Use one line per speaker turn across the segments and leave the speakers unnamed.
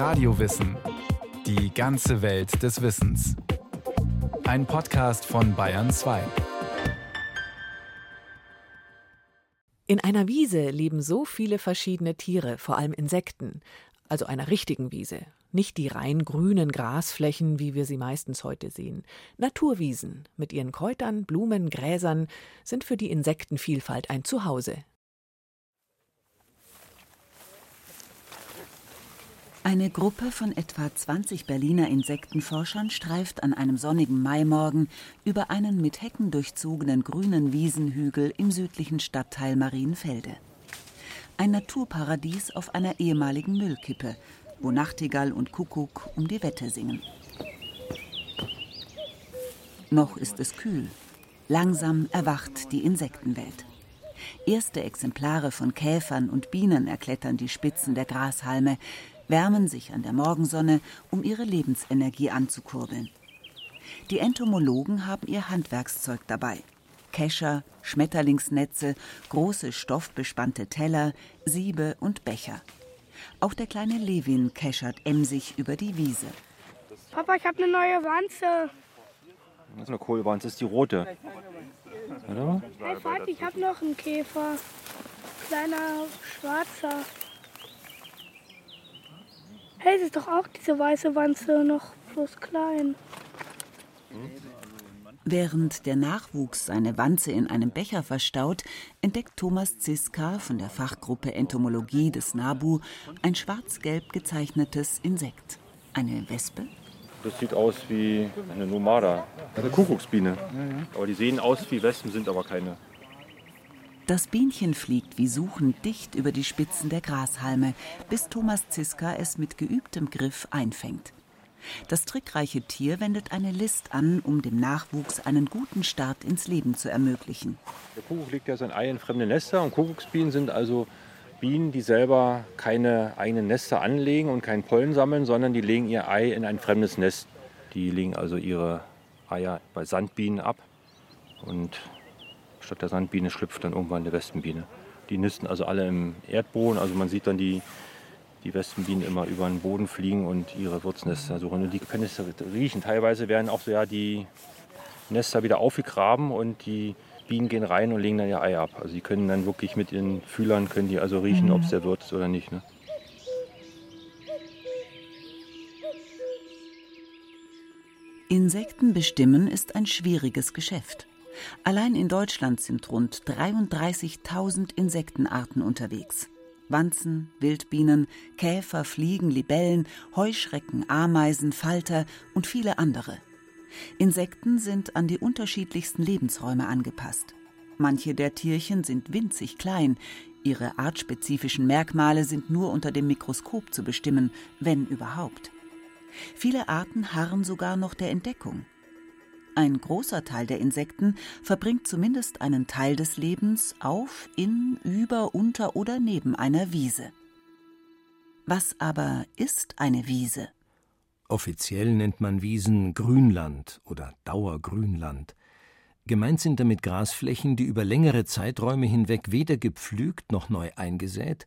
Radiowissen. Die ganze Welt des Wissens. Ein Podcast von Bayern 2.
In einer Wiese leben so viele verschiedene Tiere, vor allem Insekten, also einer richtigen Wiese, nicht die rein grünen Grasflächen, wie wir sie meistens heute sehen. Naturwiesen mit ihren Kräutern, Blumen, Gräsern sind für die Insektenvielfalt ein Zuhause.
Eine Gruppe von etwa 20 Berliner Insektenforschern streift an einem sonnigen Maimorgen über einen mit Hecken durchzogenen grünen Wiesenhügel im südlichen Stadtteil Marienfelde. Ein Naturparadies auf einer ehemaligen Müllkippe, wo Nachtigall und Kuckuck um die Wette singen. Noch ist es kühl. Langsam erwacht die Insektenwelt. Erste Exemplare von Käfern und Bienen erklettern die Spitzen der Grashalme, wärmen sich an der Morgensonne, um ihre Lebensenergie anzukurbeln. Die Entomologen haben ihr Handwerkszeug dabei. Kescher, Schmetterlingsnetze, große stoffbespannte Teller, Siebe und Becher. Auch der kleine Levin keschert emsig über die Wiese.
Papa, ich habe eine neue Wanze.
Das ist eine Kohlwanze, das ist die rote.
Oder? Hey Vater, ich habe noch einen Käfer. Kleiner schwarzer. Hey, es ist doch auch diese weiße Wanze, noch bloß klein.
Während der Nachwuchs seine Wanze in einem Becher verstaut, entdeckt Thomas Ziska von der Fachgruppe Entomologie des NABU ein schwarz-gelb gezeichnetes Insekt. Eine Wespe?
Das sieht aus wie eine Nomada, eine Kuckucksbiene. Aber die sehen aus wie Wespen, sind aber keine.
Das Bienchen fliegt wie suchend dicht über die Spitzen der Grashalme, bis Thomas Ziska es mit geübtem Griff einfängt. Das trickreiche Tier wendet eine List an, um dem Nachwuchs einen guten Start ins Leben zu ermöglichen.
Der Kuckuck legt ja sein Ei in fremde Nester und Kuckucksbienen sind also Bienen, die selber keine eigenen Nester anlegen und keinen Pollen sammeln, sondern die legen ihr Ei in ein fremdes Nest. Die legen also ihre Eier bei Sandbienen ab und Statt der Sandbiene schlüpft dann irgendwann eine Wespenbiene. Die nisten also alle im Erdboden. Also man sieht dann die, die Wespenbienen immer über den Boden fliegen und ihre Wurznester suchen. Und die können es riechen. Teilweise werden auch so ja die Nester wieder aufgegraben und die Bienen gehen rein und legen dann ihr Ei ab. Also die können dann wirklich mit ihren Fühlern können die also riechen, mhm. ob es der Wirt ist oder nicht. Ne?
Insekten bestimmen ist ein schwieriges Geschäft. Allein in Deutschland sind rund 33.000 Insektenarten unterwegs. Wanzen, Wildbienen, Käfer, Fliegen, Libellen, Heuschrecken, Ameisen, Falter und viele andere. Insekten sind an die unterschiedlichsten Lebensräume angepasst. Manche der Tierchen sind winzig klein, ihre artspezifischen Merkmale sind nur unter dem Mikroskop zu bestimmen, wenn überhaupt. Viele Arten harren sogar noch der Entdeckung. Ein großer Teil der Insekten verbringt zumindest einen Teil des Lebens auf, in, über, unter oder neben einer Wiese. Was aber ist eine Wiese?
Offiziell nennt man Wiesen Grünland oder Dauergrünland. Gemeint sind damit Grasflächen, die über längere Zeiträume hinweg weder gepflügt noch neu eingesät,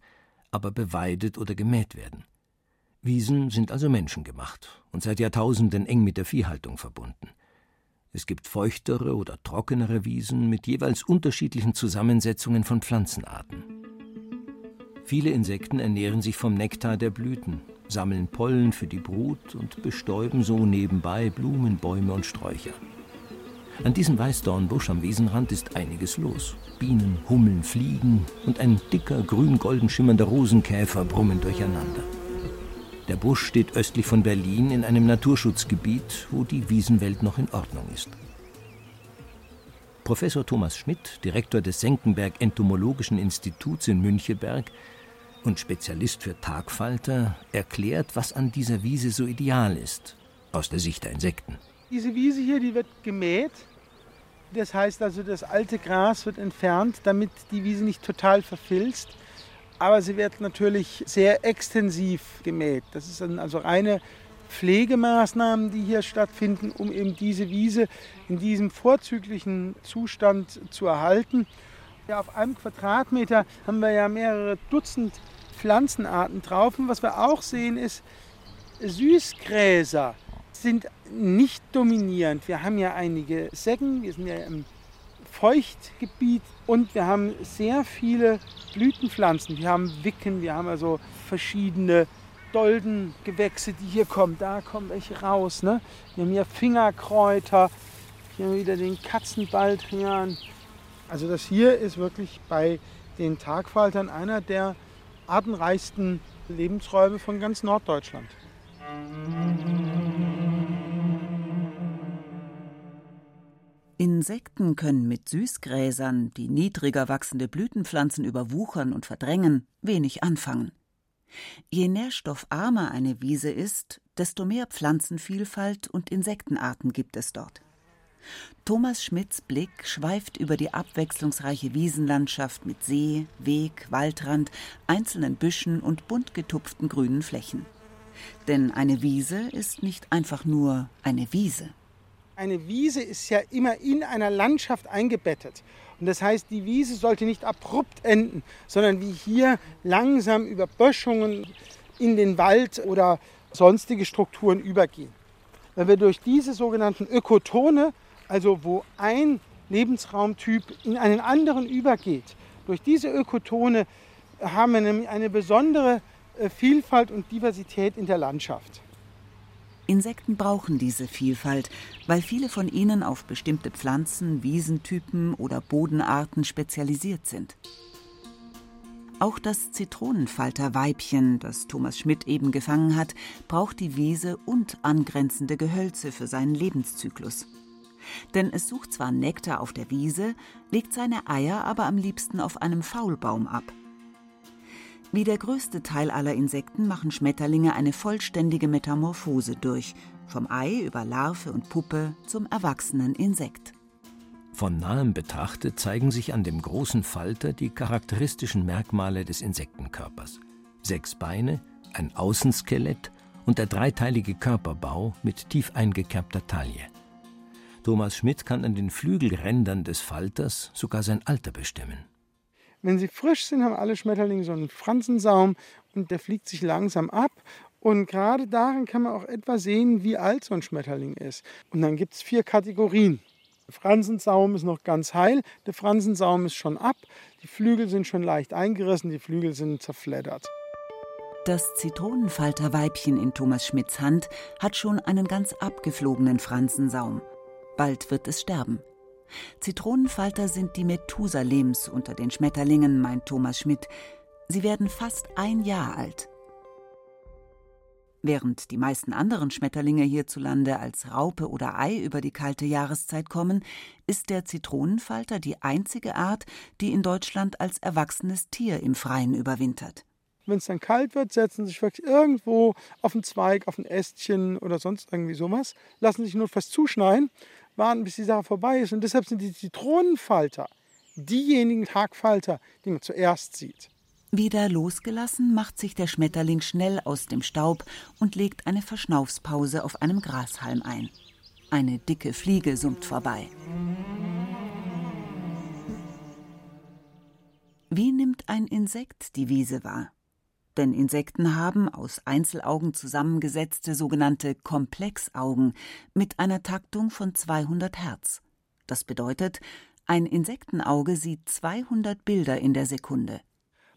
aber beweidet oder gemäht werden. Wiesen sind also menschengemacht und seit Jahrtausenden eng mit der Viehhaltung verbunden. Es gibt feuchtere oder trockenere Wiesen mit jeweils unterschiedlichen Zusammensetzungen von Pflanzenarten. Viele Insekten ernähren sich vom Nektar der Blüten, sammeln Pollen für die Brut und bestäuben so nebenbei Blumen, Bäume und Sträucher. An diesem Weißdornbusch am Wiesenrand ist einiges los. Bienen, Hummeln, Fliegen und ein dicker, grün-golden schimmernder Rosenkäfer brummen durcheinander. Der Busch steht östlich von Berlin in einem Naturschutzgebiet, wo die Wiesenwelt noch in Ordnung ist. Professor Thomas Schmidt, Direktor des Senckenberg Entomologischen Instituts in Müncheberg und Spezialist für Tagfalter, erklärt, was an dieser Wiese so ideal ist, aus der Sicht der Insekten.
Diese Wiese hier, die wird gemäht. Das heißt also, das alte Gras wird entfernt, damit die Wiese nicht total verfilzt aber sie wird natürlich sehr extensiv gemäht. Das ist also reine Pflegemaßnahmen, die hier stattfinden, um eben diese Wiese in diesem vorzüglichen Zustand zu erhalten. Ja, auf einem Quadratmeter haben wir ja mehrere Dutzend Pflanzenarten drauf. Und was wir auch sehen ist, Süßgräser sind nicht dominierend. Wir haben ja einige Seggen, wir sind ja im Feuchtgebiet und wir haben sehr viele Blütenpflanzen. Wir haben Wicken, wir haben also verschiedene Doldengewächse, die hier kommen. Da kommen welche raus. Ne? Wir haben hier Fingerkräuter, hier wieder den Katzenbaldrian. Also das hier ist wirklich bei den Tagfaltern einer der artenreichsten Lebensräume von ganz Norddeutschland.
Insekten können mit Süßgräsern, die niedriger wachsende Blütenpflanzen überwuchern und verdrängen, wenig anfangen. Je nährstoffarmer eine Wiese ist, desto mehr Pflanzenvielfalt und Insektenarten gibt es dort. Thomas Schmidts Blick schweift über die abwechslungsreiche Wiesenlandschaft mit See, Weg, Waldrand, einzelnen Büschen und bunt getupften grünen Flächen. Denn eine Wiese ist nicht einfach nur eine Wiese.
Eine Wiese ist ja immer in einer Landschaft eingebettet. Und das heißt, die Wiese sollte nicht abrupt enden, sondern wie hier langsam über Böschungen in den Wald oder sonstige Strukturen übergehen. Wenn wir durch diese sogenannten Ökotone, also wo ein Lebensraumtyp in einen anderen übergeht, durch diese Ökotone haben wir nämlich eine besondere äh, Vielfalt und Diversität in der Landschaft.
Insekten brauchen diese Vielfalt, weil viele von ihnen auf bestimmte Pflanzen, Wiesentypen oder Bodenarten spezialisiert sind. Auch das Zitronenfalterweibchen, das Thomas Schmidt eben gefangen hat, braucht die Wiese und angrenzende Gehölze für seinen Lebenszyklus. Denn es sucht zwar Nektar auf der Wiese, legt seine Eier aber am liebsten auf einem Faulbaum ab. Wie der größte Teil aller Insekten machen Schmetterlinge eine vollständige Metamorphose durch, vom Ei über Larve und Puppe zum erwachsenen Insekt.
Von nahem betrachtet zeigen sich an dem großen Falter die charakteristischen Merkmale des Insektenkörpers. Sechs Beine, ein Außenskelett und der dreiteilige Körperbau mit tief eingekerbter Taille. Thomas Schmidt kann an den Flügelrändern des Falters sogar sein Alter bestimmen.
Wenn sie frisch sind, haben alle Schmetterlinge so einen Fransensaum und der fliegt sich langsam ab. Und gerade darin kann man auch etwa sehen, wie alt so ein Schmetterling ist. Und dann gibt es vier Kategorien. Der Fransensaum ist noch ganz heil, der Fransensaum ist schon ab, die Flügel sind schon leicht eingerissen, die Flügel sind zerfleddert.
Das Zitronenfalterweibchen in Thomas Schmidts Hand hat schon einen ganz abgeflogenen Fransensaum. Bald wird es sterben. Zitronenfalter sind die Methusalems unter den Schmetterlingen, meint Thomas Schmidt. Sie werden fast ein Jahr alt. Während die meisten anderen Schmetterlinge hierzulande als Raupe oder Ei über die kalte Jahreszeit kommen, ist der Zitronenfalter die einzige Art, die in Deutschland als erwachsenes Tier im Freien überwintert.
Wenn es dann kalt wird, setzen sich wirklich irgendwo auf einen Zweig, auf ein Ästchen oder sonst irgendwie sowas, lassen sich nur fast zuschneien warten, bis die Sache vorbei ist. Und deshalb sind die Zitronenfalter diejenigen Tagfalter, die man zuerst sieht.
Wieder losgelassen macht sich der Schmetterling schnell aus dem Staub und legt eine Verschnaufspause auf einem Grashalm ein. Eine dicke Fliege summt vorbei. Wie nimmt ein Insekt die Wiese wahr? Denn Insekten haben aus Einzelaugen zusammengesetzte sogenannte Komplexaugen mit einer Taktung von 200 Hertz. Das bedeutet, ein Insektenauge sieht 200 Bilder in der Sekunde.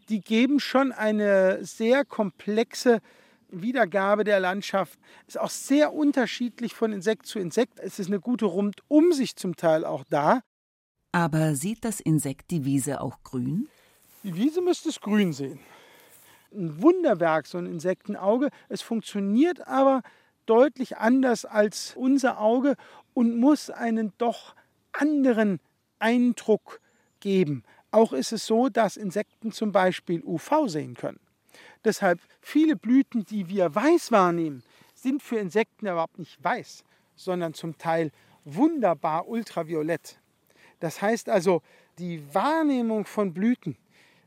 Die geben schon eine sehr komplexe Wiedergabe der Landschaft. Ist auch sehr unterschiedlich von Insekt zu Insekt. Es ist eine gute Rundumsicht zum Teil auch da.
Aber sieht das Insekt die Wiese auch grün?
Die Wiese müsste es grün sehen ein Wunderwerk, so ein Insektenauge. Es funktioniert aber deutlich anders als unser Auge und muss einen doch anderen Eindruck geben. Auch ist es so, dass Insekten zum Beispiel UV sehen können. Deshalb viele Blüten, die wir weiß wahrnehmen, sind für Insekten überhaupt nicht weiß, sondern zum Teil wunderbar ultraviolett. Das heißt also, die Wahrnehmung von Blüten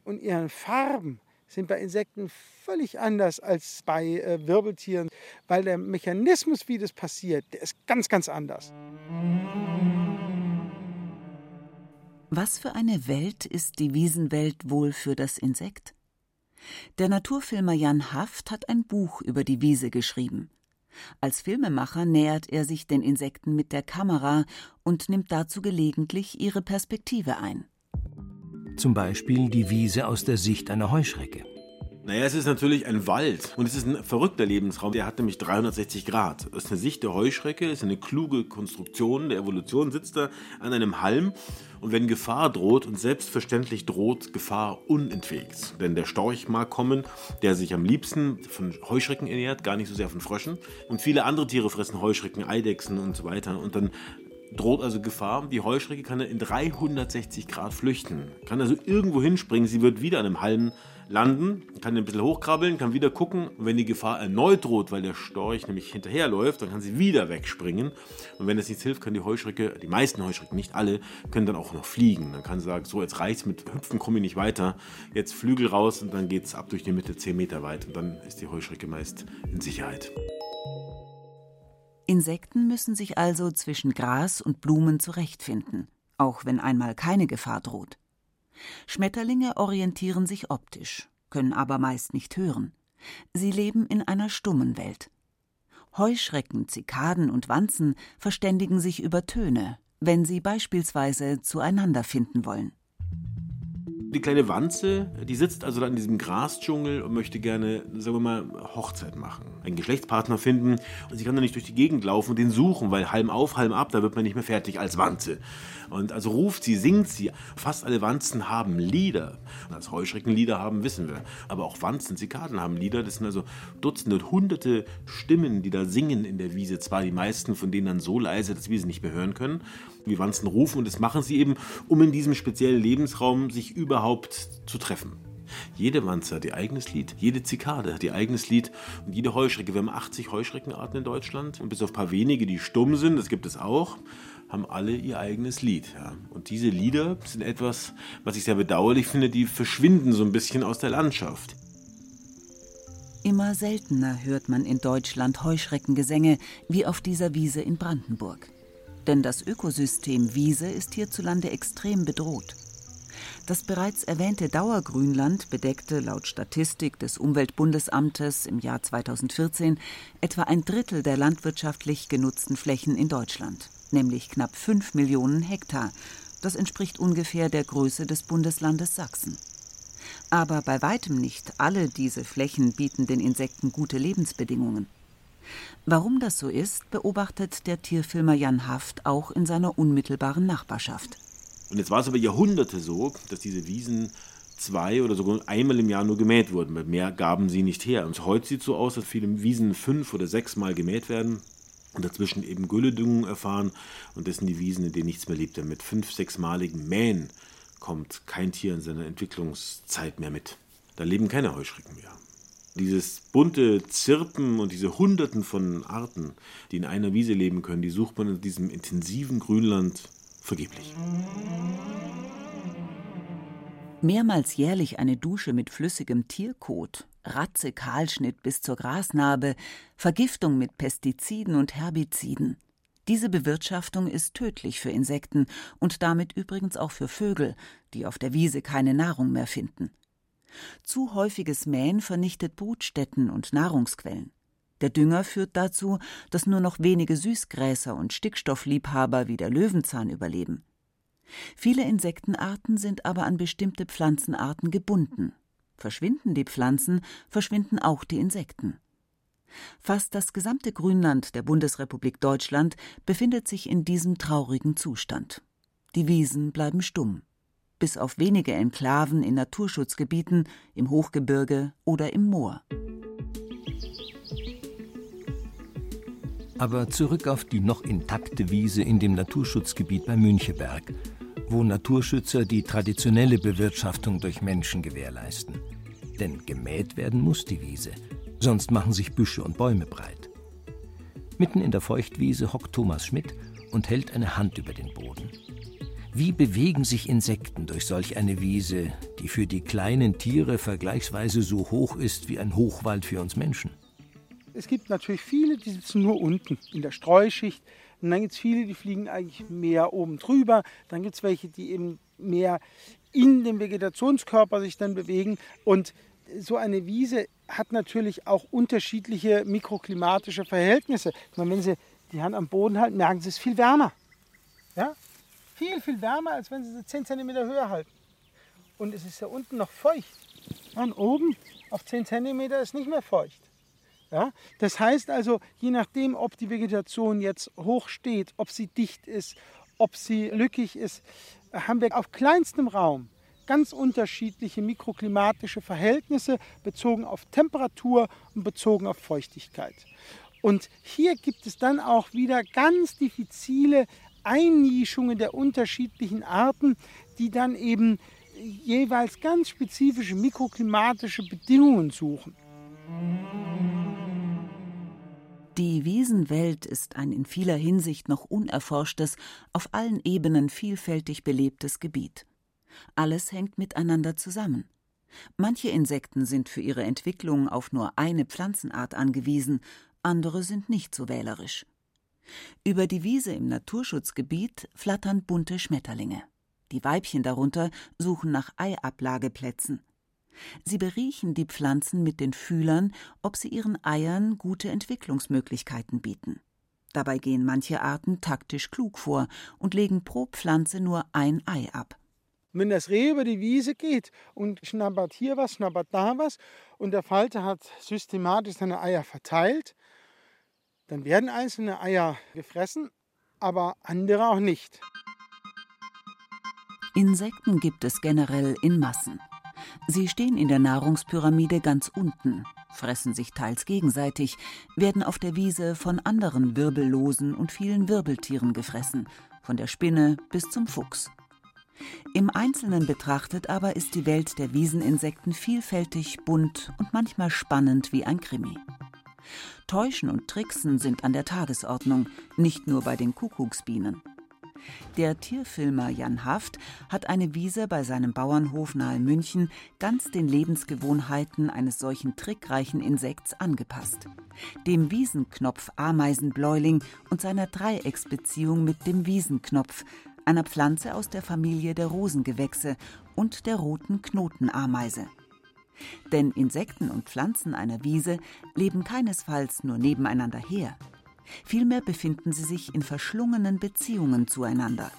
und ihren Farben sind bei Insekten völlig anders als bei äh, Wirbeltieren, weil der Mechanismus, wie das passiert, der ist ganz, ganz anders.
Was für eine Welt ist die Wiesenwelt wohl für das Insekt? Der Naturfilmer Jan Haft hat ein Buch über die Wiese geschrieben. Als Filmemacher nähert er sich den Insekten mit der Kamera und nimmt dazu gelegentlich ihre Perspektive ein.
Zum Beispiel die Wiese aus der Sicht einer Heuschrecke.
Naja, es ist natürlich ein Wald und es ist ein verrückter Lebensraum. Der hat nämlich 360 Grad. Aus der Sicht der Heuschrecke ist eine kluge Konstruktion der Evolution, sitzt da an einem Halm und wenn Gefahr droht, und selbstverständlich droht Gefahr unentwegt, denn der Storch mag kommen, der sich am liebsten von Heuschrecken ernährt, gar nicht so sehr von Fröschen. Und viele andere Tiere fressen Heuschrecken, Eidechsen und so weiter. Und dann droht also Gefahr. Die Heuschrecke kann in 360 Grad flüchten, kann also irgendwo hinspringen. Sie wird wieder an einem Halm landen, kann ein bisschen hochkrabbeln, kann wieder gucken. Und wenn die Gefahr erneut droht, weil der Storch nämlich hinterherläuft, dann kann sie wieder wegspringen. Und wenn das nichts hilft, kann die Heuschrecke, die meisten Heuschrecken, nicht alle, können dann auch noch fliegen. Dann kann sie sagen, so jetzt reicht's mit Hüpfen, komme ich nicht weiter. Jetzt Flügel raus und dann geht's ab durch die Mitte 10 Meter weit. Und dann ist die Heuschrecke meist in Sicherheit.
Insekten müssen sich also zwischen Gras und Blumen zurechtfinden, auch wenn einmal keine Gefahr droht. Schmetterlinge orientieren sich optisch, können aber meist nicht hören. Sie leben in einer stummen Welt. Heuschrecken, Zikaden und Wanzen verständigen sich über Töne, wenn sie beispielsweise zueinander finden wollen.
Die kleine Wanze, die sitzt also da in diesem Grasdschungel und möchte gerne, sagen wir mal, Hochzeit machen. Einen Geschlechtspartner finden und sie kann dann nicht durch die Gegend laufen und den suchen, weil Halm auf, Halm ab, da wird man nicht mehr fertig als Wanze. Und also ruft sie, singt sie. Fast alle Wanzen haben Lieder. Und als Heuschrecken Lieder haben, wissen wir. Aber auch Wanzen, Zikaden haben Lieder. Das sind also Dutzende, Hunderte Stimmen, die da singen in der Wiese. Zwar die meisten von denen dann so leise, dass wir sie nicht mehr hören können. Wie Wanzen rufen und das machen sie eben, um in diesem speziellen Lebensraum sich überhaupt zu treffen. Jede Wanze hat ihr eigenes Lied, jede Zikade hat ihr eigenes Lied und jede Heuschrecke. Wir haben 80 Heuschreckenarten in Deutschland und bis auf ein paar wenige, die stumm sind, das gibt es auch, haben alle ihr eigenes Lied. Ja. Und diese Lieder sind etwas, was ich sehr bedauerlich finde, die verschwinden so ein bisschen aus der Landschaft.
Immer seltener hört man in Deutschland Heuschreckengesänge wie auf dieser Wiese in Brandenburg. Denn das Ökosystem Wiese ist hierzulande extrem bedroht. Das bereits erwähnte Dauergrünland bedeckte laut Statistik des Umweltbundesamtes im Jahr 2014 etwa ein Drittel der landwirtschaftlich genutzten Flächen in Deutschland nämlich knapp 5 Millionen Hektar. Das entspricht ungefähr der Größe des Bundeslandes Sachsen. Aber bei weitem nicht alle diese Flächen bieten den Insekten gute Lebensbedingungen. Warum das so ist, beobachtet der Tierfilmer Jan Haft auch in seiner unmittelbaren Nachbarschaft.
Und jetzt war es aber Jahrhunderte so, dass diese Wiesen zwei oder sogar einmal im Jahr nur gemäht wurden, mehr gaben sie nicht her. Und heute sieht es so aus, dass viele Wiesen fünf oder sechs Mal gemäht werden und dazwischen eben Gülledüngung erfahren. Und das sind die Wiesen, in denen nichts mehr lebt. Denn mit fünf, sechsmaligen Mähen kommt kein Tier in seiner Entwicklungszeit mehr mit. Da leben keine Heuschrecken mehr. Dieses bunte Zirpen und diese Hunderten von Arten, die in einer Wiese leben können, die sucht man in diesem intensiven Grünland vergeblich.
Mehrmals jährlich eine Dusche mit flüssigem Tierkot, Ratze, Kahlschnitt bis zur Grasnarbe, Vergiftung mit Pestiziden und Herbiziden. Diese Bewirtschaftung ist tödlich für Insekten und damit übrigens auch für Vögel, die auf der Wiese keine Nahrung mehr finden. Zu häufiges Mähen vernichtet Brutstätten und Nahrungsquellen. Der Dünger führt dazu, dass nur noch wenige Süßgräser und Stickstoffliebhaber wie der Löwenzahn überleben. Viele Insektenarten sind aber an bestimmte Pflanzenarten gebunden. Verschwinden die Pflanzen, verschwinden auch die Insekten. Fast das gesamte Grünland der Bundesrepublik Deutschland befindet sich in diesem traurigen Zustand. Die Wiesen bleiben stumm, bis auf wenige Enklaven in Naturschutzgebieten, im Hochgebirge oder im Moor.
Aber zurück auf die noch intakte Wiese in dem Naturschutzgebiet bei Müncheberg wo Naturschützer die traditionelle Bewirtschaftung durch Menschen gewährleisten. Denn gemäht werden muss die Wiese, sonst machen sich Büsche und Bäume breit. Mitten in der Feuchtwiese hockt Thomas Schmidt und hält eine Hand über den Boden. Wie bewegen sich Insekten durch solch eine Wiese, die für die kleinen Tiere vergleichsweise so hoch ist wie ein Hochwald für uns Menschen?
Es gibt natürlich viele, die sitzen nur unten in der Streuschicht. Und dann gibt es viele, die fliegen eigentlich mehr oben drüber. Dann gibt es welche, die eben mehr in dem Vegetationskörper sich dann bewegen. Und so eine Wiese hat natürlich auch unterschiedliche mikroklimatische Verhältnisse. Meine, wenn Sie die Hand am Boden halten, merken Sie es viel wärmer. Ja? Viel, viel wärmer, als wenn Sie sie 10 cm höher halten. Und es ist ja unten noch feucht. Und oben auf 10 cm ist nicht mehr feucht. Ja? Das heißt also, je nachdem, ob die Vegetation jetzt hoch steht, ob sie dicht ist, ob sie lückig ist, haben wir auf kleinstem Raum ganz unterschiedliche mikroklimatische Verhältnisse bezogen auf Temperatur und bezogen auf Feuchtigkeit. Und hier gibt es dann auch wieder ganz diffizile Einnischungen der unterschiedlichen Arten, die dann eben jeweils ganz spezifische mikroklimatische Bedingungen suchen.
Die Wiesenwelt ist ein in vieler Hinsicht noch unerforschtes, auf allen Ebenen vielfältig belebtes Gebiet. Alles hängt miteinander zusammen. Manche Insekten sind für ihre Entwicklung auf nur eine Pflanzenart angewiesen, andere sind nicht so wählerisch. Über die Wiese im Naturschutzgebiet flattern bunte Schmetterlinge. Die Weibchen darunter suchen nach Eiablageplätzen. Sie beriechen die Pflanzen mit den Fühlern, ob sie ihren Eiern gute Entwicklungsmöglichkeiten bieten. Dabei gehen manche Arten taktisch klug vor und legen pro Pflanze nur ein Ei ab.
Wenn das Reh über die Wiese geht und schnappert hier was, schnappert da was und der Falter hat systematisch seine Eier verteilt, dann werden einzelne Eier gefressen, aber andere auch nicht.
Insekten gibt es generell in Massen. Sie stehen in der Nahrungspyramide ganz unten, fressen sich teils gegenseitig, werden auf der Wiese von anderen Wirbellosen und vielen Wirbeltieren gefressen, von der Spinne bis zum Fuchs. Im Einzelnen betrachtet aber ist die Welt der Wieseninsekten vielfältig, bunt und manchmal spannend wie ein Krimi. Täuschen und Tricksen sind an der Tagesordnung, nicht nur bei den Kuckucksbienen. Der Tierfilmer Jan Haft hat eine Wiese bei seinem Bauernhof nahe München ganz den Lebensgewohnheiten eines solchen trickreichen Insekts angepasst. Dem Wiesenknopf Ameisenbläuling und seiner Dreiecksbeziehung mit dem Wiesenknopf, einer Pflanze aus der Familie der Rosengewächse und der roten Knotenameise. Denn Insekten und Pflanzen einer Wiese leben keinesfalls nur nebeneinander her. Vielmehr befinden sie sich in verschlungenen Beziehungen zueinander.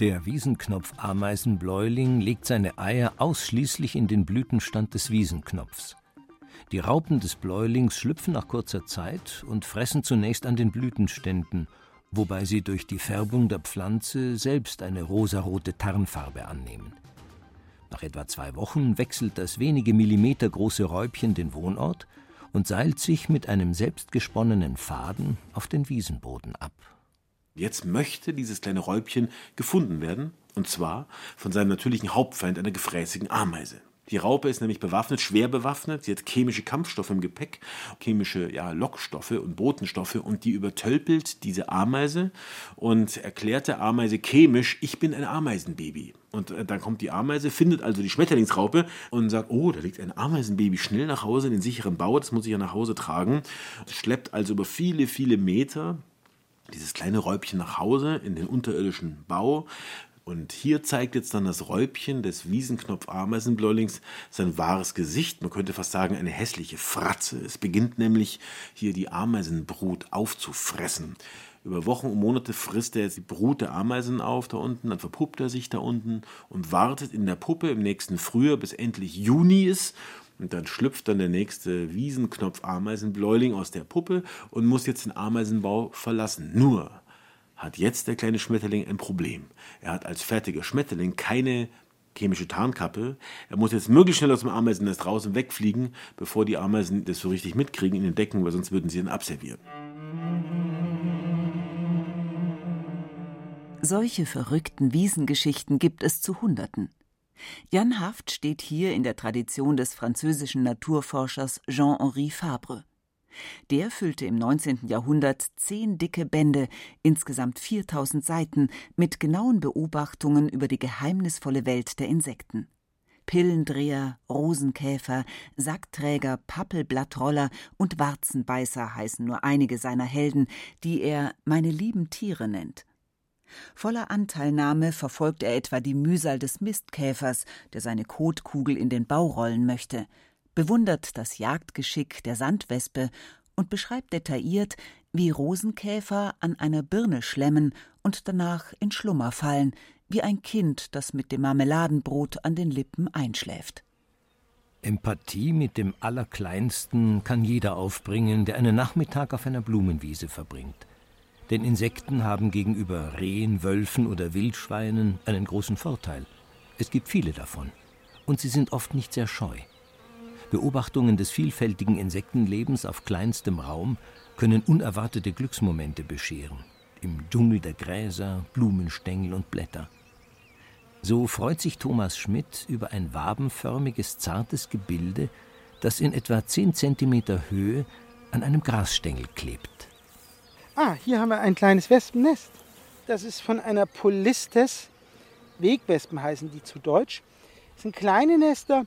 Der Wiesenknopf Ameisenbläuling legt seine Eier ausschließlich in den Blütenstand des Wiesenknopfs. Die Raupen des Bläulings schlüpfen nach kurzer Zeit und fressen zunächst an den Blütenständen wobei sie durch die Färbung der Pflanze selbst eine rosarote Tarnfarbe annehmen. Nach etwa zwei Wochen wechselt das wenige Millimeter große Räubchen den Wohnort und seilt sich mit einem selbstgesponnenen Faden auf den Wiesenboden ab.
Jetzt möchte dieses kleine Räubchen gefunden werden, und zwar von seinem natürlichen Hauptfeind, einer gefräßigen Ameise. Die Raupe ist nämlich bewaffnet, schwer bewaffnet. Sie hat chemische Kampfstoffe im Gepäck, chemische ja, Lockstoffe und Botenstoffe und die übertölpelt diese Ameise und erklärt der Ameise chemisch, ich bin ein Ameisenbaby. Und äh, dann kommt die Ameise, findet also die Schmetterlingsraupe und sagt, oh, da liegt ein Ameisenbaby schnell nach Hause in den sicheren Bau, das muss ich ja nach Hause tragen. Schleppt also über viele, viele Meter dieses kleine Räubchen nach Hause in den unterirdischen Bau, und hier zeigt jetzt dann das Räubchen des Wiesenknopf-Ameisenbläulings sein wahres Gesicht. Man könnte fast sagen, eine hässliche Fratze. Es beginnt nämlich hier die Ameisenbrut aufzufressen. Über Wochen und Monate frisst er jetzt die Brut der Ameisen auf da unten, dann verpuppt er sich da unten und wartet in der Puppe im nächsten Frühjahr, bis endlich Juni ist. Und dann schlüpft dann der nächste Wiesenknopf-Ameisenbläuling aus der Puppe und muss jetzt den Ameisenbau verlassen. Nur hat jetzt der kleine Schmetterling ein Problem. Er hat als fertiger Schmetterling keine chemische Tarnkappe. Er muss jetzt möglichst schnell aus dem Ameisennest raus und wegfliegen, bevor die Ameisen das so richtig mitkriegen in den Decken, weil sonst würden sie ihn abservieren.
Solche verrückten Wiesengeschichten gibt es zu Hunderten. Jan Haft steht hier in der Tradition des französischen Naturforschers Jean-Henri Fabre. Der füllte im 19. Jahrhundert zehn dicke Bände, insgesamt 4000 Seiten, mit genauen Beobachtungen über die geheimnisvolle Welt der Insekten. Pillendreher, Rosenkäfer, Sackträger, Pappelblattroller und Warzenbeißer heißen nur einige seiner Helden, die er meine lieben Tiere nennt. Voller Anteilnahme verfolgt er etwa die Mühsal des Mistkäfers, der seine Kotkugel in den Bau rollen möchte, bewundert das Jagdgeschick der Sandwespe und beschreibt detailliert, wie Rosenkäfer an einer Birne schlemmen und danach in Schlummer fallen, wie ein Kind, das mit dem Marmeladenbrot an den Lippen einschläft.
Empathie mit dem Allerkleinsten kann jeder aufbringen, der einen Nachmittag auf einer Blumenwiese verbringt. Denn Insekten haben gegenüber Rehen, Wölfen oder Wildschweinen einen großen Vorteil. Es gibt viele davon. Und sie sind oft nicht sehr scheu. Beobachtungen des vielfältigen Insektenlebens auf kleinstem Raum können unerwartete Glücksmomente bescheren. Im Dschungel der Gräser, Blumenstängel und Blätter. So freut sich Thomas Schmidt über ein wabenförmiges, zartes Gebilde, das in etwa 10 cm Höhe an einem Grasstängel klebt.
Ah, hier haben wir ein kleines Wespennest. Das ist von einer Polistes. Wegwespen heißen die zu Deutsch. Das sind kleine Nester.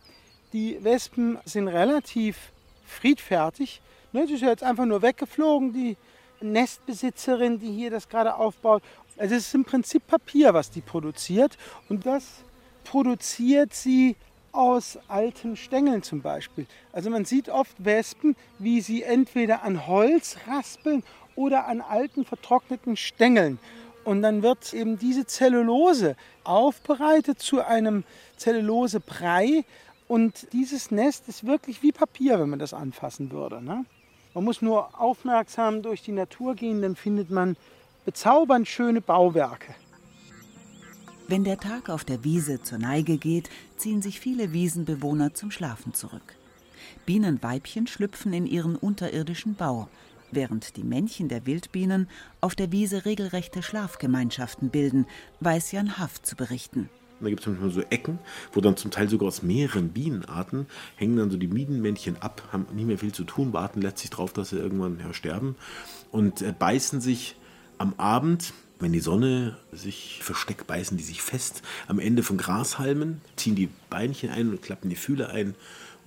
Die Wespen sind relativ friedfertig. Ne, sie ist jetzt einfach nur weggeflogen, die Nestbesitzerin, die hier das gerade aufbaut. Also es ist im Prinzip Papier, was die produziert. Und das produziert sie aus alten Stängeln zum Beispiel. Also man sieht oft Wespen, wie sie entweder an Holz raspeln oder an alten vertrockneten Stängeln. Und dann wird eben diese Zellulose aufbereitet zu einem Zellulosebrei. Und dieses Nest ist wirklich wie Papier, wenn man das anfassen würde. Ne? Man muss nur aufmerksam durch die Natur gehen, dann findet man bezaubernd schöne Bauwerke.
Wenn der Tag auf der Wiese zur Neige geht, ziehen sich viele Wiesenbewohner zum Schlafen zurück. Bienenweibchen schlüpfen in ihren unterirdischen Bau, während die Männchen der Wildbienen auf der Wiese regelrechte Schlafgemeinschaften bilden, weiß Jan Haft zu berichten.
Da gibt es manchmal so Ecken, wo dann zum Teil sogar aus mehreren Bienenarten hängen dann so die Bienenmännchen ab, haben nicht mehr viel zu tun, warten letztlich darauf, dass sie irgendwann ja, sterben und äh, beißen sich am Abend, wenn die Sonne sich versteckt, beißen die sich fest. Am Ende von Grashalmen, ziehen die Beinchen ein und klappen die Fühle ein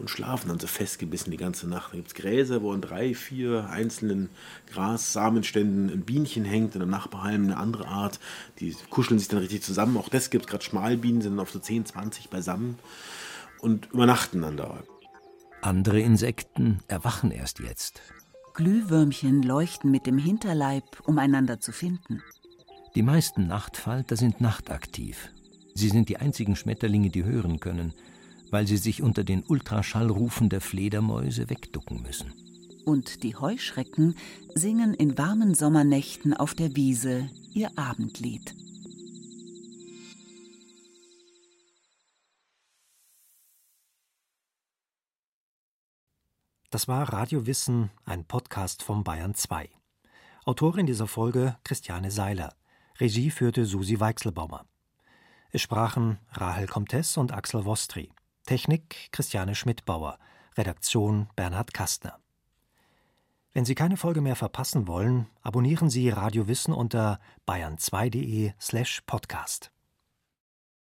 und schlafen dann so festgebissen die ganze Nacht. Da gibt es Gräser, wo an drei, vier einzelnen Grassamenständen ein Bienchen hängt, in einem Nachbarhalm eine andere Art. Die kuscheln sich dann richtig zusammen. Auch das gibt es gerade Schmalbienen, sind auf so 10, 20 beisammen und übernachten dann da.
Andere Insekten erwachen erst jetzt.
Glühwürmchen leuchten mit dem Hinterleib, um einander zu finden.
Die meisten Nachtfalter sind nachtaktiv. Sie sind die einzigen Schmetterlinge, die hören können, weil sie sich unter den Ultraschallrufen der Fledermäuse wegducken müssen.
Und die Heuschrecken singen in warmen Sommernächten auf der Wiese ihr Abendlied.
Das war Radio Wissen, ein Podcast vom Bayern 2. Autorin dieser Folge Christiane Seiler. Regie führte Susi Weichselbaumer. Es sprachen Rahel Comtes und Axel Wostri. Technik Christiane Schmidbauer. Redaktion Bernhard Kastner. Wenn Sie keine Folge mehr verpassen wollen, abonnieren Sie Radio Wissen unter bayern2.de slash podcast.